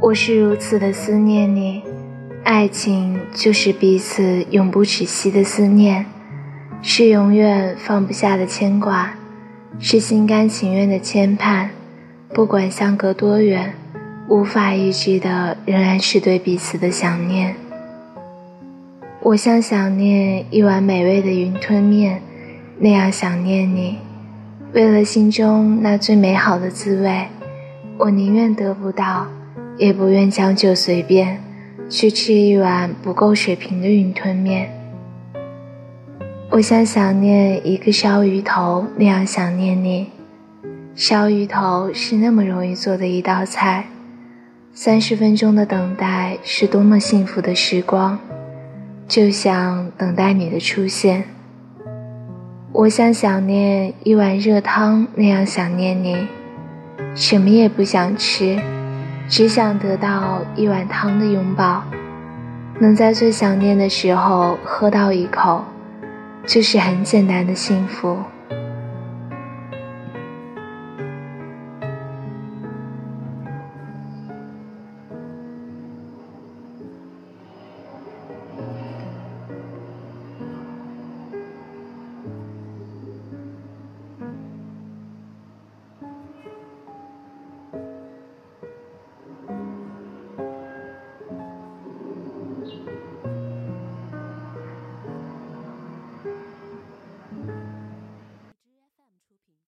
我是如此的思念你，爱情就是彼此永不止息的思念，是永远放不下的牵挂，是心甘情愿的牵绊。不管相隔多远，无法抑制的仍然是对彼此的想念。我像想念一碗美味的云吞面，那样想念你。为了心中那最美好的滋味，我宁愿得不到。也不愿将就随便去吃一碗不够水平的云吞面。我像想念一个烧鱼头那样想念你。烧鱼头是那么容易做的一道菜，三十分钟的等待是多么幸福的时光，就像等待你的出现。我像想念一碗热汤那样想念你，什么也不想吃。只想得到一碗汤的拥抱，能在最想念的时候喝到一口，就是很简单的幸福。